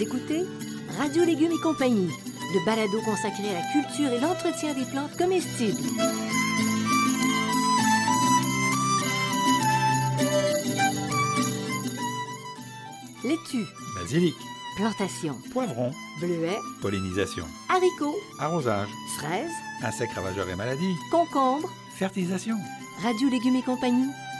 Vous écoutez Radio Légumes et compagnie, le balado consacré à la culture et l'entretien des plantes comestibles. Laitue, Basilic, plantation, poivron, bleuet, pollinisation, haricots, arrosage, fraises, insectes ravageurs et maladies, concombres, fertilisation. Radio Légumes et compagnie,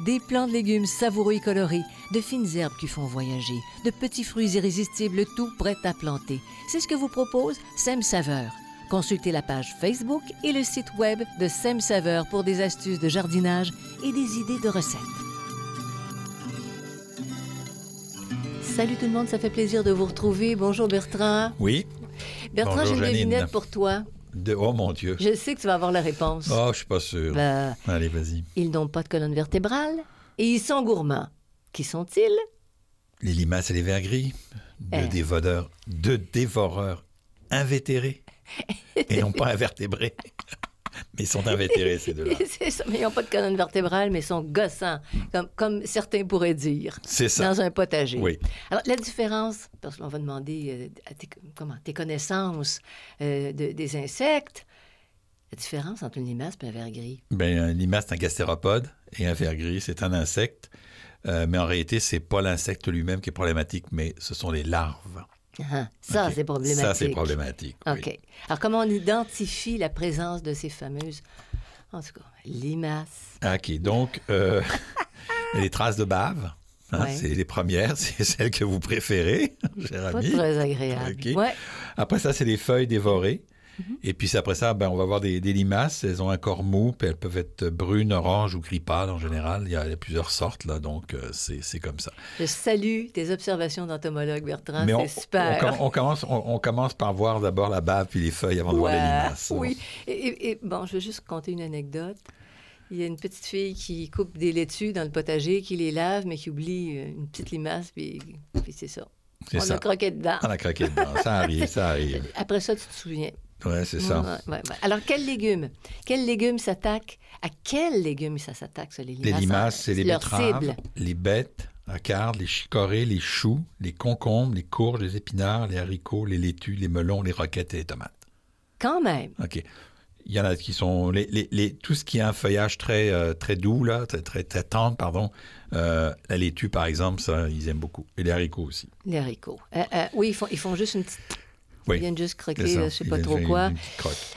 Des plants de légumes savoureux et colorés, de fines herbes qui font voyager, de petits fruits irrésistibles, tout prêt à planter. C'est ce que vous propose Sem Saveur. Consultez la page Facebook et le site web de Sem Saveur pour des astuces de jardinage et des idées de recettes. Salut tout le monde, ça fait plaisir de vous retrouver. Bonjour Bertrand. Oui. Bertrand, j'ai une devinette pour toi. De... Oh mon Dieu. Je sais que tu vas avoir la réponse. Oh, je suis pas sûr. Ben, Allez, vas-y. Ils n'ont pas de colonne vertébrale et ils sont gourmands. Qui sont-ils? Les limaces et les vers gris, de Eh. dévoreurs, de dévoreurs invétérés et non pas invertébrés. Mais ils sont invétérés, ces deux-là. C'est ça, mais ils n'ont pas de colonne vertébrale, mais ils sont gossants, comme, comme certains pourraient dire, C'est ça. dans un potager. Oui. Alors, la différence, parce qu'on va demander euh, à tes, comment, tes connaissances euh, de- des insectes, la différence entre une limace et un ver gris? Ben, un limace, c'est un gastéropode et un ver gris, c'est un insecte. Euh, mais en réalité, c'est pas l'insecte lui-même qui est problématique, mais ce sont les larves. Ah, ça, c'est problématique. Ça, c'est problématique. oui. OK. Alors, comment on identifie la présence de ces fameuses, en tout cas, limaces? OK, donc, euh, les traces de bave, hein, Ouais. c'est les premières, c'est celles que vous préférez, cher Pas très agréable. Ouais. Après ça, c'est les feuilles dévorées. Mhm. Et puis après ça, ben, on va voir des, des limaces. Elles ont un corps mou, puis elles peuvent être brunes, oranges ou gris pâle en général. Il y a, plusieurs sortes, là, donc euh, c'est comme ça. Je salue tes observations d'entomologue, Bertrand. Mais on, C'est super. on com- on commence, on, commence par voir d'abord la bave puis les feuilles avant de voir les limaces. Oui. Et, et- et, bon, je vais juste conter une anecdote. Il y a une petite fille qui coupe des laitues dans le potager, qui les lave, mais qui oublie euh, une petite limace, puis, puis c'est ça. On ça. a croqué dedans. On a craqué dedans. Ça arrive, ça arrive. Après ça, tu te souviens. Ouais, c'est ça. Ouais, ouais, ouais. Alors, quels légumes? Quels légumes s'attaquent? À quels légumes ça s'attaque, les limaces? Les limaces, c'est les betteraves, cible. les bêtes, la carde, les chicorées, les choux, les concombres, les courges, les épinards, les haricots, les laitues, les melons, les roquettes et les tomates. Quand même. OK. Il y en a qui sont. Les, les- les- tout ce qui a un feuillage très, euh, très doux, là, très, très, très tendre, pardon. euh, la laitue, par exemple, ça, ils aiment beaucoup. Et les haricots aussi. Les haricots. Euh, oui, ils font, ils font juste une petite... Oui. Ils viennent juste croquer, je sais Ils pas trop quoi.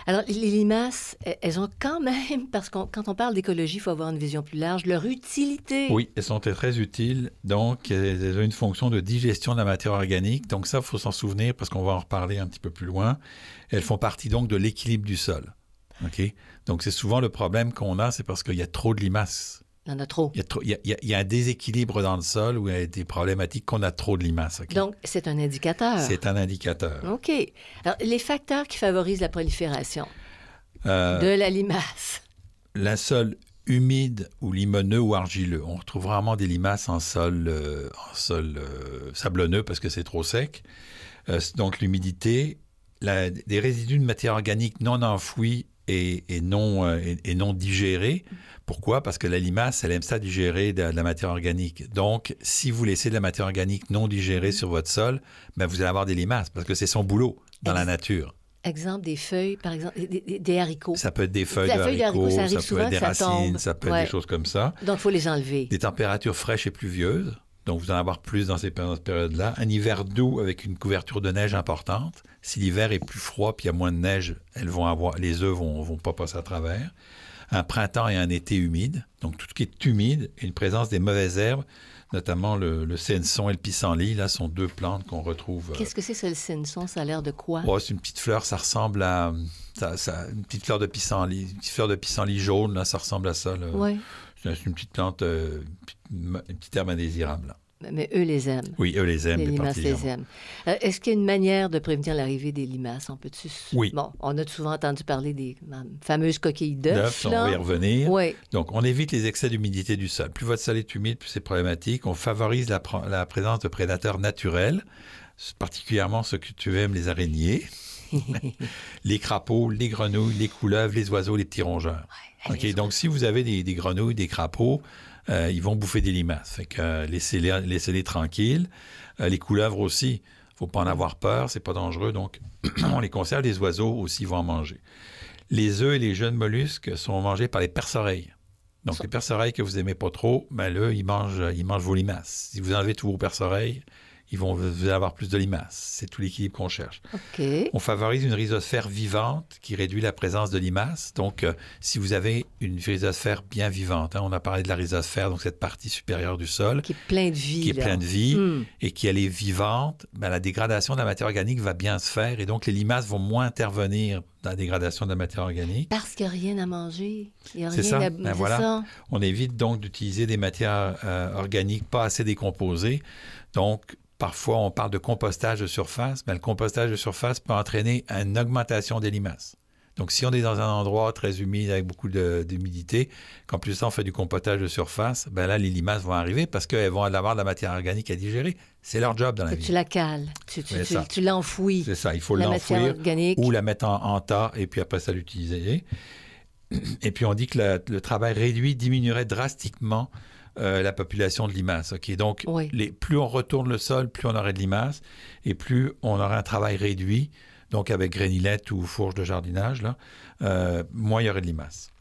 Alors, les limaces, elles ont quand même, parce que quand on parle d'écologie, il faut avoir une vision plus large, leur utilité. Oui, elles sont très, utiles. Donc, elles elles ont une fonction de digestion de la matière organique. Donc, ça, il faut s'en souvenir parce qu'on va en reparler un petit peu plus loin. Elles font partie donc de l'équilibre du sol. OK? Donc, c'est souvent le problème qu'on a, c'est parce qu'il y a trop de limaces. Il y en a trop. Il y, a trop- il y a- il y a- un déséquilibre dans le sol où il y a des problématiques qu'on a trop de limaces. Donc, c'est un indicateur. C'est un indicateur. OK. Alors, les facteurs qui favorisent la prolifération Euh, de la limace. La sol humide ou limoneux ou argileux. On retrouve rarement des limaces en sol, euh, en sol euh, sablonneux parce que c'est trop sec. Donc l'humidité, des résidus de matière organique non enfouis et, et non, euh, et, et non digérés. Pourquoi? Parce que la limace, elle aime ça digérer de, de la matière organique. Donc, si vous laissez de la matière organique non digérée sur votre sol, ben, vous allez avoir des limaces parce que c'est son boulot dans la nature. Exemple, des feuilles, par exemple, des, haricots. Ça peut être des feuilles de feuille haricots, haricot, ça peut être des ça racines, ça peut être Ouais. des choses comme ça. Donc, il faut les enlever. Des températures fraîches et pluvieuses, donc vous en avoir plus dans ces péri- périodes-là. Un hiver doux avec une couverture de neige importante. Si l'hiver est plus froid puis il y a moins de neige, elles vont avoir, les œufs vont, vont pas passer à travers. Un printemps et un été humide, donc tout ce qui est humide, et une présence des mauvaises herbes, notamment le, le senson et le pissenlit, là sont deux plantes qu'on retrouve. euh, Qu'est-ce que c'est, ce senson? Ça a l'air de quoi? Oh, c'est une petite fleur, ça ressemble à ça, ça- une petite fleur de pissenlit, une petite fleur de pissenlit jaune, là, ça ressemble à ça. là. Oui. C'est une petite plante, euh, une petite- herbe indésirable. Mais eux les aiment. Oui, eux les aiment. Les limaces les aiment. Euh, est-ce qu'il y a une manière de prévenir l'arrivée des limaces? On peut-tu... Oui. Bon, on a souvent entendu parler des fameuses coquilles d'œufs. on va y revenir. Oui. Donc, on évite les excès d'humidité du sol. Plus votre sol est humide, plus c'est problématique. On favorise la, la présence de prédateurs naturels, particulièrement ceux que tu aimes, les araignées. les crapauds, les grenouilles, les couleuvres, les oiseaux, les petits rongeurs. OK, donc si vous avez des, grenouilles, des crapauds, euh, ils vont bouffer des limaces. Fait que euh, laissez-les, laissez tranquilles. Euh, les couleuvres aussi, faut pas en avoir peur, c'est pas dangereux, donc on les conserve. Les oiseaux aussi vont en manger. Les œufs et les jeunes mollusques sont mangés par les perce-oreilles. Donc, les perce-oreilles que vous aimez pas trop, ben là, ils mangent, ils mangent vos limaces. Si vous enlevez tous vos perce-oreilles, ils vont avoir plus de limaces. C'est tout l'équilibre qu'on cherche. On favorise une rhizosphère vivante qui réduit la présence de limaces. Donc, euh, si vous avez une rhizosphère bien vivante, hein, on a parlé de la rhizosphère, donc cette partie supérieure du sol. Qui est pleine de vie. Qui est pleine de vie hmm. et qui elle est vivante, ben, la dégradation de la matière organique va bien se faire et donc les limaces vont moins intervenir dans la dégradation de la matière organique. Parce qu'il n'y a rien à manger. C'est ça. Ben voilà. On évite donc d'utiliser des matières euh, organiques pas assez décomposées. Donc, Parfois, on parle de compostage de surface, mais le compostage de surface peut entraîner une augmentation des limaces. Donc, si on est dans un endroit très humide avec beaucoup d'humidité, qu'en plus on fait du compostage de surface, ben là, les limaces vont arriver parce qu'elles vont avoir de la matière organique à digérer. C'est leur job dans la vie. Tu la cales, tu, tu, l'enfouis. C'est ça, il faut l'enfouir ou la mettre en, tas et puis après ça l'utiliser. Et puis on dit que le travail réduit diminuerait drastiquement euh, la population de limaces. Donc, les, plus on retourne le sol, plus on aurait de limaces et plus on aurait un travail réduit, donc avec grénilette ou fourche de jardinage, là, euh, moins il y aurait de limaces.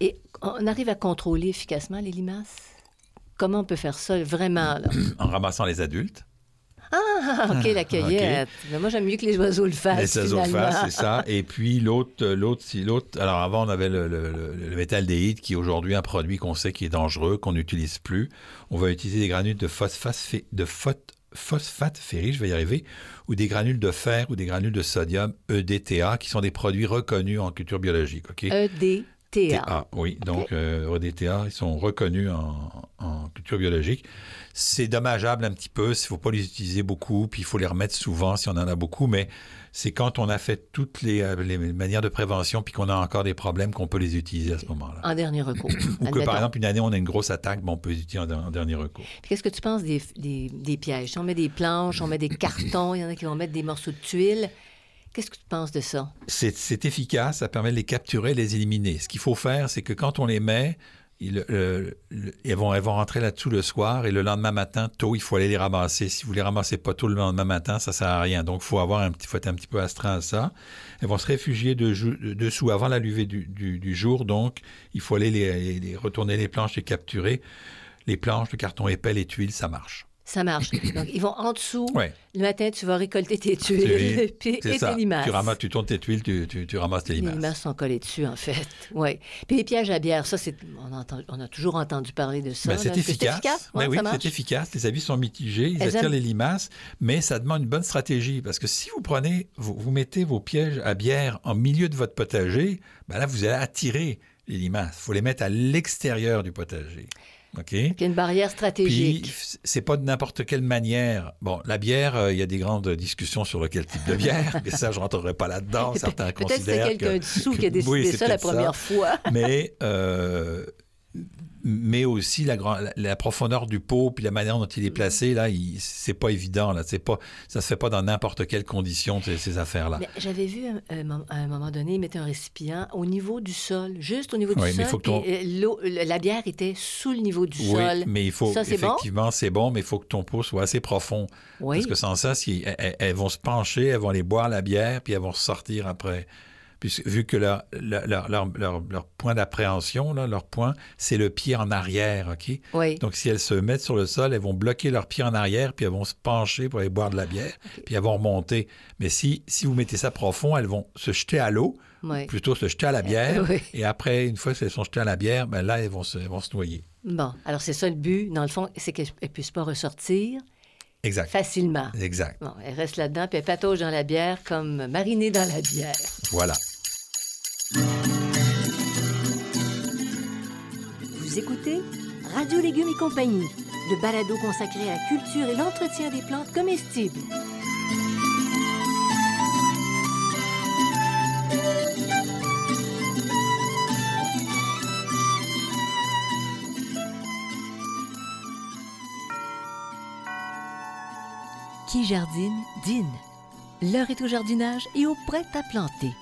Et on arrive à contrôler efficacement les limaces? Comment on peut faire ça vraiment? en ramassant les adultes. Ah, OK, la cueillette. Mais moi, j'aime mieux que les oiseaux le fassent. Les oiseaux le fassent, c'est ça. Et puis, l'autre, l'autre, si l'autre. Alors, avant, on avait le, le, le, métaldéhyde, qui est aujourd'hui un produit qu'on sait qui est dangereux, qu'on n'utilise plus. On va utiliser des granules de phosphate, de phosphate ferrique, je vais y arriver, ou des granules de fer ou des granules de sodium EDTA, qui sont des produits reconnus en culture biologique. OK? EDTA. oui. Donc, euh, EDTA, ils sont reconnus en, en culture biologique. C'est dommageable un petit peu, il ne faut pas les utiliser beaucoup, puis il faut les remettre souvent si on en a beaucoup, mais c'est quand on a fait toutes les, euh, manières de prévention puis qu'on a encore des problèmes qu'on peut les utiliser à ce moment-là. En dernier recours. Ou que par exemple, une année, on a une grosse attaque, on peut les utiliser en, dernier recours. Qu'est-ce que tu penses des, des, pièges? on met des planches, on met des cartons, il y en a qui vont mettre des morceaux de tuiles. Qu'est-ce que tu penses de ça? C'est efficace, ça permet de les capturer, de les éliminer. Ce qu'il faut faire, c'est que quand on les met, ils, vont, vont rentrer là-dessous le soir et le lendemain matin, tôt, il faut aller les ramasser. Si vous les ramassez pas tôt le lendemain matin, ça sert à rien. Donc, il faut avoir un petit, faut être un petit peu astreint à ça. Elles vont se réfugier dessous avant la levée du, jour. Donc, il faut aller les, retourner les planches et capturer. Les planches, le carton épais, les tuiles, ça marche ça marche. Donc, ils vont en dessous. Le matin, tu vas récolter tes tuiles et tes limaces. Tu, ramasses, tu tournes tes tuiles, tu, tu, ramasses tes limaces. Les limaces sont collées dessus, en fait. Oui. Puis les pièges à bière, ça, c'est, on, a toujours entendu parler de ça. Ben, c'est efficace. Ben oui, c'est efficace. Les avis sont mitigés. Ils attirent les limaces, mais ça demande une bonne stratégie. Parce que si vous prenez, vous, vous mettez vos pièges à bière en milieu de votre potager, ben là, vous allez attirer les limaces. Il faut les mettre à l'extérieur du potager. OK. Il une barrière stratégique. Puis, c'est pas de n'importe quelle manière. Bon, la bière, euh, il y a des grandes discussions sur quel type de bière, mais ça, je rentrerai pas là-dedans. Certains considèrent Peut-être c'est quelqu'un dessous qui a décidé ça la première fois. mais euh, mais aussi la, la, profondeur du pot puis la manière dont il est placé là c'est pas évident là. C'est pas ça se fait pas dans n'importe quelle condition ces, affaires là j'avais vu à un moment donné ils mettaient un récipient au niveau du sol juste au niveau du sol euh, la bière était sous le niveau du oui, sol. mais il faut effectivement c'est bon mais il faut que ton pot soit assez profond. Parce que sans ça si elles, vont se pencher elles vont aller boire la bière puis elles vont ressortir après vu que leur, leur, leur, leur point d'appréhension, leur point, c'est le pied en arrière, OK? Oui. Donc, si elles se mettent sur le sol, elles vont bloquer leur pied en arrière, puis elles vont se pencher pour aller boire de la bière, puis elles vont remonter. Mais si, si vous mettez ça profond, elles vont se jeter à l'eau, plutôt se jeter à la bière, et après, une fois qu'elles sont jetées à la bière, ben là, elles vont se, vont se noyer. Bon, alors c'est ça le but, dans le fond, c'est qu'elles ne puissent pas ressortir. Exact. Facilement. Exact. Bon, elle reste là-dedans, puis elle patauge dans la bière comme marinée dans la bière. Voilà. Vous écoutez Radio Légumes et compagnie, le balado consacré à la culture et l'entretien des plantes comestibles. Qui jardine, dîne. L'heure est au jardinage et au prêt à planter.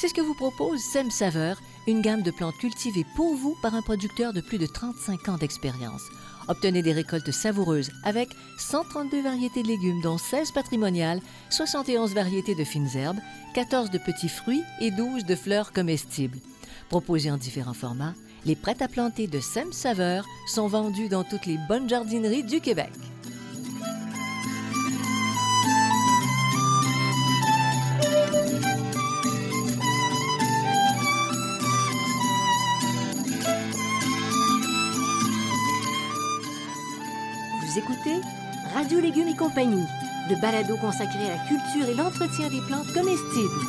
C'est ce que vous propose Sem Saveur, une gamme de plantes cultivées pour vous par un producteur de plus de 35 ans d'expérience. Obtenez des récoltes savoureuses avec 132 variétés de légumes, dont 16 patrimoniales, 71 variétés de fines herbes, 14 de petits fruits et 12 de fleurs comestibles. Proposés en différents formats, les prêts à planter de Sem Saveur sont vendus dans toutes les bonnes jardineries du Québec. Vous écoutez Radio Légumes et compagnie, le balado consacré à la culture et l'entretien des plantes comestibles.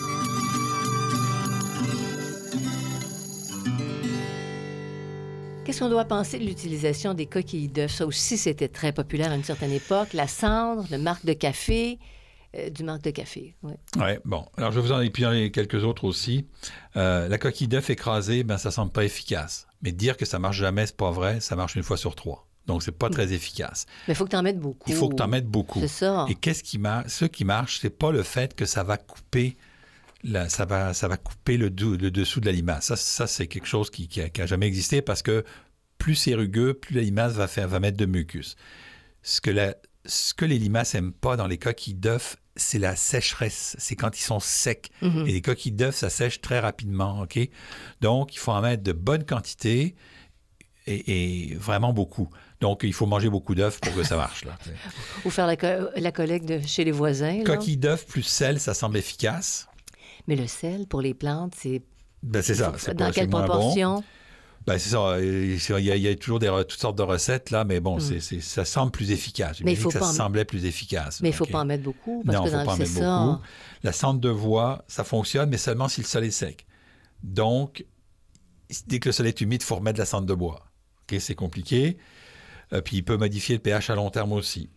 Qu'est-ce qu'on doit penser de l'utilisation des coquilles d'œufs? Ça aussi, c'était très populaire à une certaine époque. La cendre, le marc de café, euh, du marc de café. Oui, ouais, bon. Alors, je vais vous en épiler quelques autres aussi. Euh, la coquille d'œuf écrasée, ben, ça semble pas efficace. Mais dire que ça marche jamais, c'est pas vrai. Ça marche une fois sur trois. Donc, c'est pas très efficace. Mais il faut que tu en mettes beaucoup. Il faut que tu en mettes beaucoup. C'est ça. Et qu'est-ce qui marche? Ce qui marche, c'est pas le fait que ça va couper ça, va, ça va couper le, dessous de la limace. Ça, ça c'est quelque chose qui, qui, a, qui a jamais existé parce que plus c'est rugueux, plus la limace va, faire, va mettre de mucus. Ce que, la- ce que les limaces n'aiment pas dans les coquilles d'œufs, c'est la sécheresse. C'est quand ils sont secs. Mhm. Et les coquilles d'œufs, ça sèche très rapidement. OK? Donc, il faut en mettre de bonnes quantités et, et vraiment beaucoup. Donc, il faut manger beaucoup d'œufs pour que ça marche. Là. Ou faire la, co- la collecte de chez les voisins. là. Coquilles d'œufs plus sel, ça semble efficace. Mais le sel, pour les plantes, c'est Ben, c'est ça. dans quelle bon. proportion? Ben, c'est ça. Il y, a, il y a toujours des, toutes sortes de recettes, là, mais bon, c'est- ça semble plus efficace. Hmm. Mais il faut que ça en- semblait plus efficace. Mais il ne faut pas en mettre beaucoup, parce non, il faut dans pas en mettre ça. beaucoup. La cendre de bois, ça fonctionne, mais seulement si le sol est sec. Donc, dès que le sol est humide, il faut remettre de la cendre de bois. OK, c'est compliqué. Euh, puis, il peut modifier le pH à long terme aussi.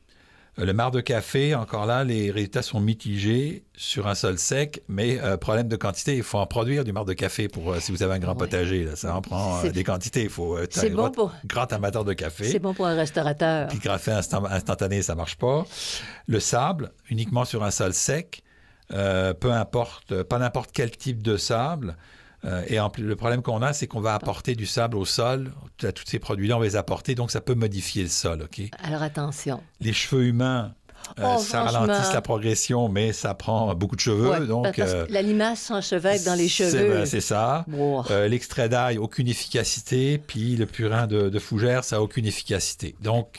Euh, Le marc de café, encore là, les résultats sont mitigés sur un sol sec, mais euh, problème de quantité, il faut en produire du marc de café pour euh, si vous avez un grand Ouais. potager. Là, ça en prend euh, C'est- des quantités. Il faut C'est un bon grand, pour- grand amateur de C'est café. bon pour un restaurateur. Puis café instant- instantané, ça marche pas. Le sable, uniquement sur un sol sec, peu importe, pas n'importe quel type de sable. Euh, et en plus, le problème qu'on a, c'est qu'on va apporter du sable au sol. À tous ces produits-là, on va les apporter, donc ça peut modifier le sol. OK? Alors attention. Les cheveux humains, euh, Oh, ça ralentit la progression, mais ça prend beaucoup de cheveux. Ouais, donc, euh, la limace s'enchevêtre dans les cheveux. C'est ça. Wow. Euh, L'extrait d'ail, aucune efficacité. Puis le purin de, de fougère, ça n'a aucune efficacité. Donc,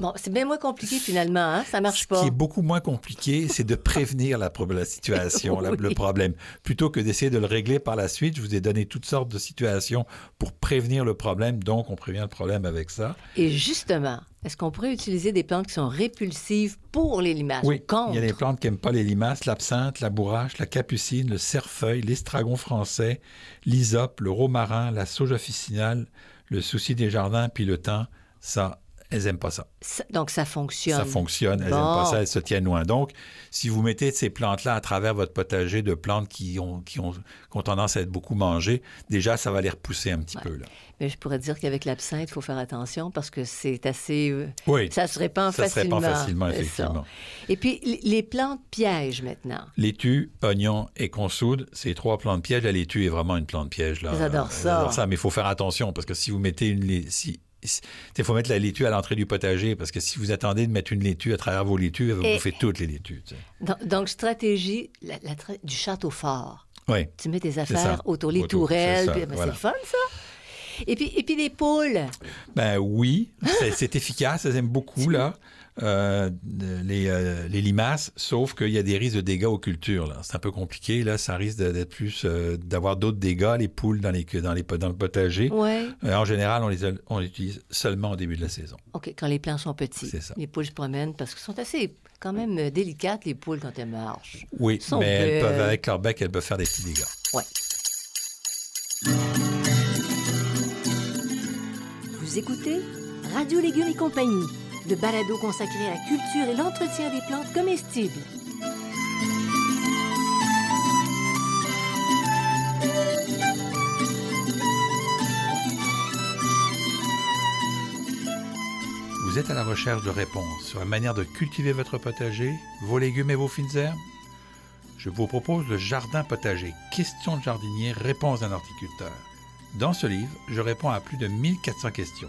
Bon, c'est bien moins compliqué finalement, hein? Ça marche Ce pas. qui est beaucoup moins compliqué, c'est de prévenir la, situation, la- le problème, plutôt que d'essayer de le régler par la suite. Je vous ai donné toutes sortes de situations pour prévenir le problème, donc on prévient le problème avec ça. Et justement, est-ce qu'on pourrait utiliser des plantes qui sont répulsives pour les limaces oui, ou contre? il y a des plantes qui n'aiment pas les limaces, l'absinthe, la bourrache, la capucine, le cerfeuil, l'estragon français, l'hysope, le romarin, la sauge officinale, le souci des jardins, puis le temps, ça, elles n'aiment pas ça. Ça- Donc ça fonctionne. Ça fonctionne, elles n'aiment Bon. pas ça, elles se tiennent loin. Donc, si vous mettez ces plantes-là à travers votre potager de plantes qui ont, qui ont, qui ont tendance à être beaucoup mangées, déjà, ça va les repousser un petit peu. Là. Mais je pourrais dire qu'avec l'absinthe, il faut faire attention parce que c'est assez. euh, Oui, Ça se répand ça se facilement. répand facilement, effectivement. Et puis, les plantes pièges maintenant. Laitue, oignon et consoude, c'est trois plantes pièges. La laitue est vraiment une plante piège. Là. J'adore Euh, ça. j'adore ça, mais il faut faire attention parce que si vous mettez une... Si, il faut mettre la laitue à l'entrée du potager parce que si vous attendez de mettre une laitue à travers vos laitues, elle va Et- bouffer toutes les laitues. tu sais. Donc, stratégie la- la tra- du château fort. Oui. Tu mets tes affaires autour les Autour, tourelles. c'est ben, voilà. C'est le fun, ça. Et puis, et puis les poules. Ben oui, c'est, c'est efficace, elles aiment beaucoup là. Euh, les, euh, les limaces, sauf qu'il y a des risques de dégâts aux cultures. Là. C'est un peu compliqué. Là. Ça risque d'être plus euh, d'avoir d'autres dégâts, les poules dans, les, dans, les, dans le potager. En général, on les, a- on les utilise seulement au début de la saison. OK, quand les plants sont petits. C'est ça. Les poules se promènent parce qu'elles sont assez, quand même, délicates, les poules, quand elles marchent. Oui, Sont mais elles belles. peuvent, avec leur bec, elles peuvent faire des petits dégâts. Oui. Vous écoutez Radio Légumes et compagnie, le balado consacré à la culture et l'entretien des plantes comestibles. Vous êtes à la recherche de réponses sur la manière de cultiver votre potager, vos légumes et vos fines herbes? Je vous propose le Jardin potager, questions de jardinier, réponses d'un horticulteur. Dans ce livre, je réponds à plus de 1400 questions.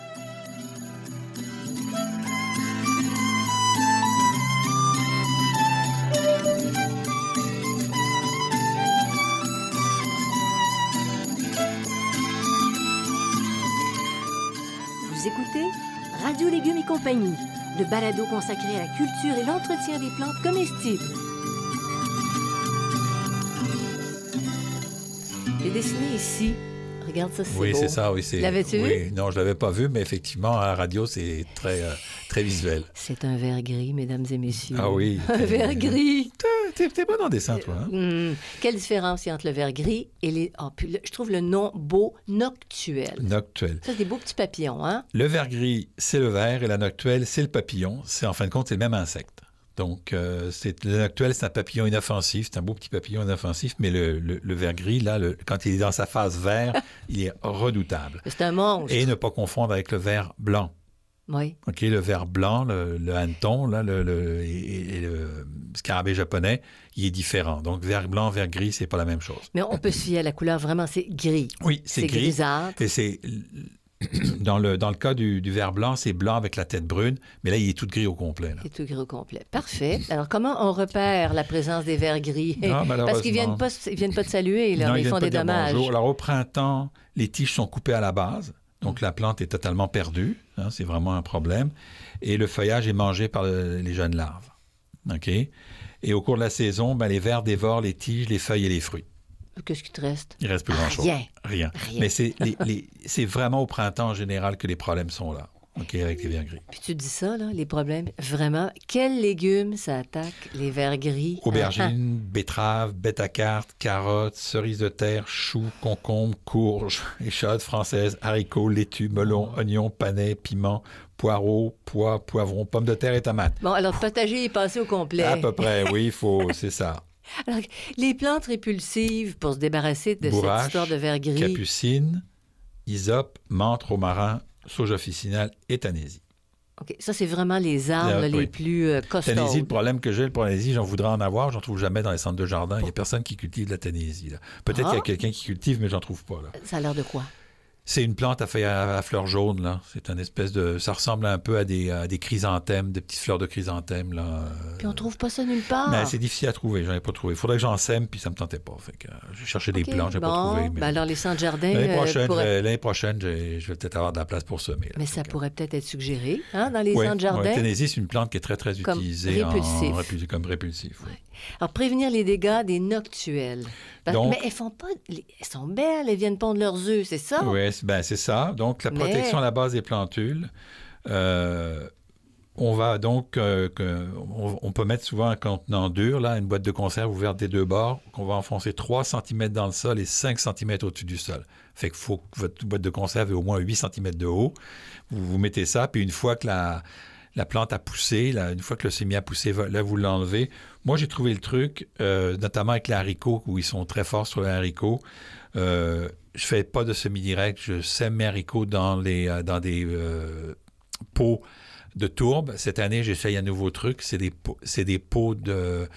Vous écoutez Radio Légumes et compagnie, le balado consacré à la culture et l'entretien des plantes comestibles. J'ai dessiné ici. Regarde ça, c'est Oui, c'est ça, oui. c'est- L'avais-tu vu? Oui, non, je l'avais pas vu, mais effectivement, à la radio, c'est très, euh, très visuel. C'est un verre gris, mesdames et messieurs. Ah oui. Un verre gris. T'es t'es bon en dessin, toi. hein? Hum, Quelle différence il y a entre le verre gris et les... puis le- je trouve le nom beau, noctuel. Noctuel. Ça, c'est des beaux petits papillons, hein? Le vert gris, c'est le vert, et la noctuelle, c'est le papillon. C'est en fin de compte, c'est le même insecte. Donc, euh, c'est le noctuel, c'est un papillon inoffensif, c'est un beau petit papillon inoffensif, mais le, le, le vert gris, là, le- quand il est dans sa phase vert, il est redoutable. C'est un monstre. Et ne pas confondre avec le vert blanc. Oui. OK, le vert blanc, le, le hanneton, là, le, le- et, et le scarabée japonais, il est différent. Donc, vert blanc, vert gris, c'est pas la même chose. Mais on peut se fier à la couleur, vraiment, c'est gris. Oui, c'est gris. grisâtre. Et c'est dans le, dans le cas du, du vert blanc, c'est blanc avec la tête brune, mais là, il est tout gris au complet. là. C'est tout gris au complet. Parfait. Alors, comment on repère la présence des vers gris? Parce qu'ils viennent malheureusement. pas, ils viennent pas de saluer, là, Non, ils viennent font pas des dire dommages. bonjour. Alors, au printemps, les tiges sont coupées à la base. Donc, la plante est totalement perdue. hein, c'est vraiment un problème. Et le feuillage est mangé par le- les jeunes larves. OK? Et au cours de la saison, ben, les vers dévorent les tiges, les feuilles et les fruits. Qu'est-ce qui te reste? Il reste plus grand-chose. Rien. Rien. Rien. Mais c'est les- les- c'est vraiment au printemps en général que les problèmes sont là. OK, avec les vers gris. Puis tu dis ça, là, les problèmes. Vraiment, quels légumes ça attaque les vers gris? Ah, ah. Aubergines, betteraves, bêta-cartes, carottes, cerises de terre, choux, concombres, courges, échalotes françaises, haricots, laitues, melons, oignons, panais, piments, poireaux, pois, poivrons, pommes de terre et tomates. Bon, alors, potager est passé au complet. À peu près, oui, il faut, c'est ça. Alors, les plantes répulsives pour se débarrasser de Bourrache, cette histoire de vers gris? Capucine, hysope, menthe, romarin, sauge officinale et tanésie. OK, Ça, c'est vraiment les arbres Ah, là, les oui. plus euh, costauds. Tanésie, le problème que j'ai, le tanésie, j'en voudrais en avoir, j'en trouve jamais dans les centres de jardin. Il n'y a personne qui cultive de la tanésie. là. Peut-être Ah. qu'il y a quelqu'un qui cultive, mais j'en trouve pas. Là. Ça a l'air de quoi? C'est une plante à feuilles à, à fleurs jaunes, là. C'est un espèce de. Ça ressemble un peu à des, à des chrysanthèmes, des petites fleurs de chrysanthèmes, là. Euh, Puis on trouve pas ça nulle part. Mais c'est difficile à trouver, j'en ai pas trouvé. Il faudrait que j'en sème, puis ça me tentait pas. Fait que euh, j'ai cherché des plantes, j'ai bon, pas trouvé. ben Mais... alors, les jardins L'année euh, prochaine, je vais- l'année prochaine, j'ai- je vais peut-être avoir de la place pour semer. là. Mais ça pourrait peut-être être suggéré hein, dans les Oui, oui. jardins. Tennessee, c'est une plante qui est très, très Comme utilisée en- répulsif. comme répulsif. Alors, prévenir les dégâts des noctuelles. Parce- Donc- mais elles font pas. les- Elles sont belles, elles viennent pondre leurs œufs, c'est ça? Oui, c'est- ben, c'est ça. Donc, la Mais- protection à la base des plantules. euh, on va donc, euh, que- on, on peut mettre souvent un contenant dur, là, une boîte de conserve ouverte des deux bords, qu'on va enfoncer 3 cm dans le sol et 5 cm au-dessus du sol. Fait qu'il faut que votre boîte de conserve ait au moins 8 cm de haut. Vous, vous mettez ça, puis une fois que la, la plante a poussé, là, une fois que le sémi a poussé, là, vous l'enlevez. Moi, j'ai trouvé le truc, euh, notamment avec les haricots, où ils sont très forts sur les haricots. Euh, je fais pas de semi-direct, je sème mes haricots dans, les, euh, dans des euh, pots de tourbe. Cette année, j'essaye un nouveau truc, c'est des, pots- c'est des pots de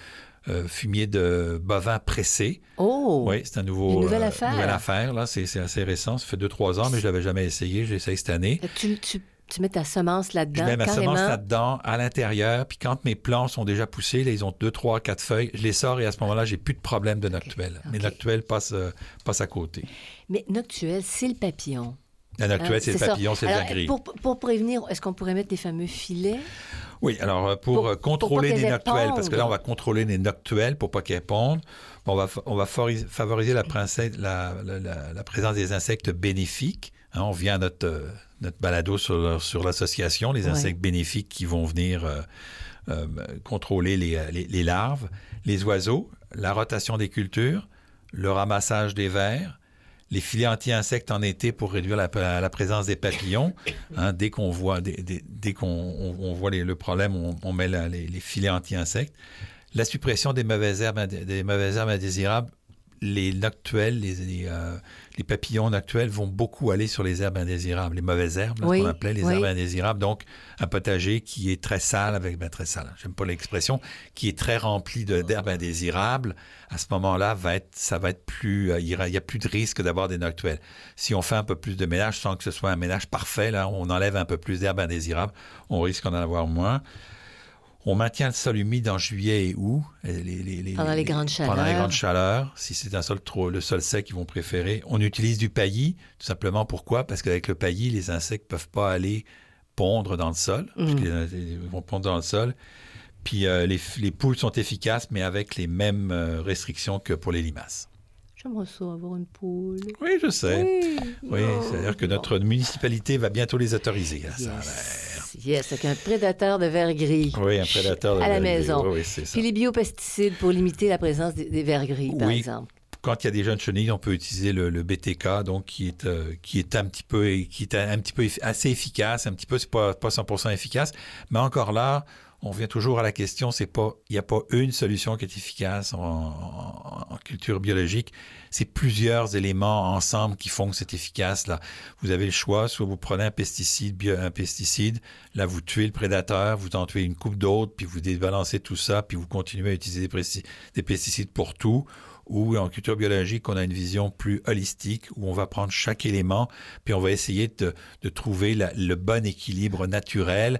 euh, fumier de bovin pressé. Oh! Oui, c'est un nouveau, Une nouvelle affaire. nouvelle affaire. Là, c'est, assez récent. Ça fait 2-3 ans, mais je l'avais jamais essayé. J'essaye cette année. Tu, tu- tu mets ta semence Je là-dedans, mets ma carrément. semence là-dedans, à l'intérieur, puis quand mes plants sont déjà poussés, là, ils ont 2, 3, 4 feuilles, je les sors et à ce moment-là, j'ai plus de problème de noctuelle. Mes ok. noctuelles passent, euh, passent à côté. Mais noctuelle, c'est le papillon. La noctuelle, Hein, c'est le papillon, c'est gris. Pour, pour prévenir, est-ce qu'on pourrait mettre des fameux filets? Oui, alors euh, pour, Pour- euh, pour contrôler pas les noctuelles, parce que là, on va contrôler les noctuelles pour pas qu'elles pondent. On va, on va favoris- favoriser la, princesse- la, la- la- la présence des insectes bénéfiques. Hein, on vient à notre, euh, notre balado sur, sur l'association, les Ouais. insectes bénéfiques qui vont venir euh, euh, contrôler les, les- les larves, les oiseaux, la rotation des cultures, le ramassage des vers, les filets anti-insectes en été pour réduire la, la présence des papillons. Hein, dès qu'on voit, dès, dès- dès qu'on on- on voit les- le problème, on, on met la- les, les filets anti-insectes. La suppression des mauvaises herbes, des mauvaises herbes indésirables. Les noctuels, les, les, euh, les papillons noctuels vont beaucoup aller sur les herbes indésirables, les mauvaises herbes, là, Oui, ce qu'on appelait les oui. herbes indésirables. Donc, un potager qui est très sale, avec ben, très sale, j'aime pas l'expression, qui est très rempli d'herbes indésirables, à ce moment-là, va être, ça va être plus, euh, il y a plus de risque d'avoir des noctuels. Si on fait un peu plus de ménage, sans que ce soit un ménage parfait, là, on enlève un peu plus d'herbes indésirables, on risque d'en avoir moins. On maintient le sol humide en juillet et août. Les- les- les- Pendant les grandes Pendant les chaleurs. grandes chaleurs. Si c'est un sol trop, le sol sec, ils vont préférer. On utilise du paillis, tout simplement. Pourquoi? Parce qu'avec le paillis, les insectes peuvent pas aller pondre dans le sol. Mm. qu'ils- Ils vont pondre dans le sol. Puis euh, les, les poules sont efficaces, mais avec les mêmes euh, restrictions que pour les limaces. J'aimerais ça avoir une poule. Oui, je sais. Oui, Oui, Oh, c'est-à-dire que bon. notre municipalité va bientôt les autoriser. là, ça a l'air. Yes, avec un prédateur de vers gris. Oui, un prédateur de À la maison. Oui, oui, c'est ça. Puis les biopesticides pour limiter la présence des, des vers gris, par Oui. exemple. quand il y a des jeunes chenilles, on peut utiliser le, le BTK, donc qui est euh, qui est un petit peu qui est un petit peu assez efficace, un petit peu c'est pas pas 100% efficace, mais encore là, on revient toujours à la question, c'est pas il n'y a pas une solution qui est efficace en, culture biologique, c'est plusieurs éléments ensemble qui font que c'est efficace là. Vous avez le choix, soit vous prenez un pesticide, un pesticide, là vous tuez le prédateur, vous en tuez une coupe d'autres, puis vous débalancez tout ça, puis vous continuez à utiliser des, pesticides pour tout ou en culture biologique, on a une vision plus holistique où on va prendre chaque élément, puis on va essayer de, trouver le bon équilibre naturel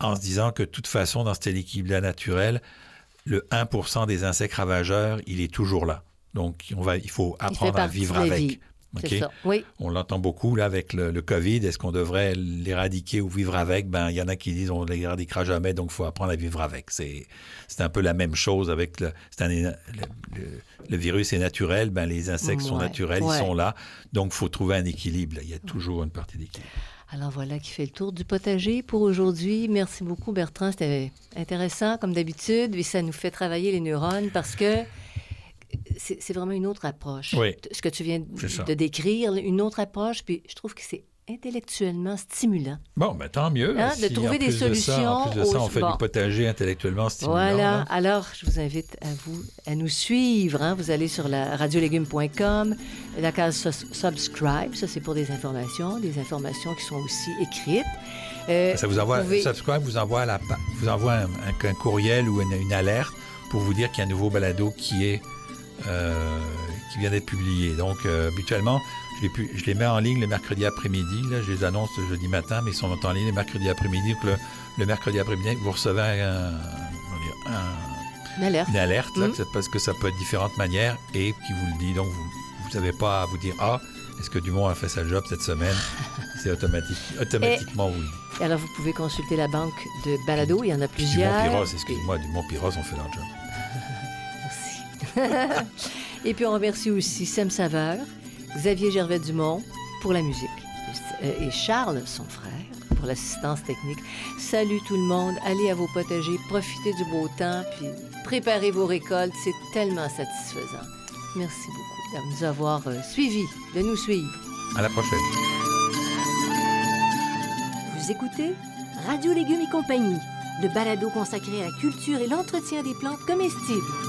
en se disant que de toute façon, dans cet équilibre naturel, le 1% des insectes ravageurs, il est toujours là. Donc, on va, il faut Il apprendre à vivre avec. vie. OK? C'est ça. Oui. On l'entend beaucoup là avec le, le COVID. Est-ce qu'on devrait l'éradiquer ou vivre avec? Ben, il y en a qui disent on ne l'éradiquera jamais, donc il faut apprendre à vivre avec. C'est, un peu la même chose avec le, un- le, virus est naturel. Ben, les insectes sont Ouais, naturels, ouais. ils sont là. Donc, il faut trouver un équilibre. Il y a toujours une partie d'équilibre. Alors voilà qui fait le tour du potager pour aujourd'hui. Merci beaucoup Bertrand, c'était intéressant comme d'habitude et ça nous fait travailler les neurones parce que c'est vraiment une autre approche. Oui. Ce que tu viens ça. de décrire, une autre approche, puis je trouve que c'est intellectuellement stimulant. Bon, ben, tant mieux. Hein, de trouver des plus de ça- en plus de ça, solutions on fait aux- du bon. potager intellectuellement stimulant. Voilà. là. Alors, je vous invite à vous à nous suivre. hein. Vous allez sur la radiolégumes.com, la case subscribe. Ça, c'est pour des informations, des informations qui sont aussi écrites. Euh, Ça vous envoie, vous pouvez- Subscribe vous envoie, la, vous envoie un, un- un courriel ou une, une alerte pour vous dire qu'il y a un nouveau balado qui est euh, qui vient d'être publié. Donc, euh, habituellement, je les, pu- je les mets en ligne le mercredi après-midi. Là, je les annonce le jeudi matin, mais ils sont en ligne le mercredi après-midi. Donc, le, le mercredi après-midi, vous recevez un- un- une alerte. une alerte là, que c'est parce que ça peut être différentes manières et qui vous le dit. Donc, vous n'avez pas à vous dire Ah, est-ce que Dumont a fait sa job cette semaine C'est automatique, automatiquement, oui. Et alors, vous pouvez consulter la banque de Balado. Il y en a plusieurs. Dumont Piros, excuse-moi, Dumont Piros ont fait leur job. Merci. Et puis, on remercie aussi Sam Saveur, Xavier Gervais-Dumont pour la musique euh, et Charles, son frère, pour l'assistance technique. Salut tout le monde. Allez à vos potagers, profitez du beau temps, puis préparez vos récoltes. C'est tellement satisfaisant. Merci beaucoup de nous avoir euh, suivis, de nous suivre. À la prochaine. Vous écoutez Radio Légumes et compagnie, le balado consacré à la culture et l'entretien des plantes comestibles.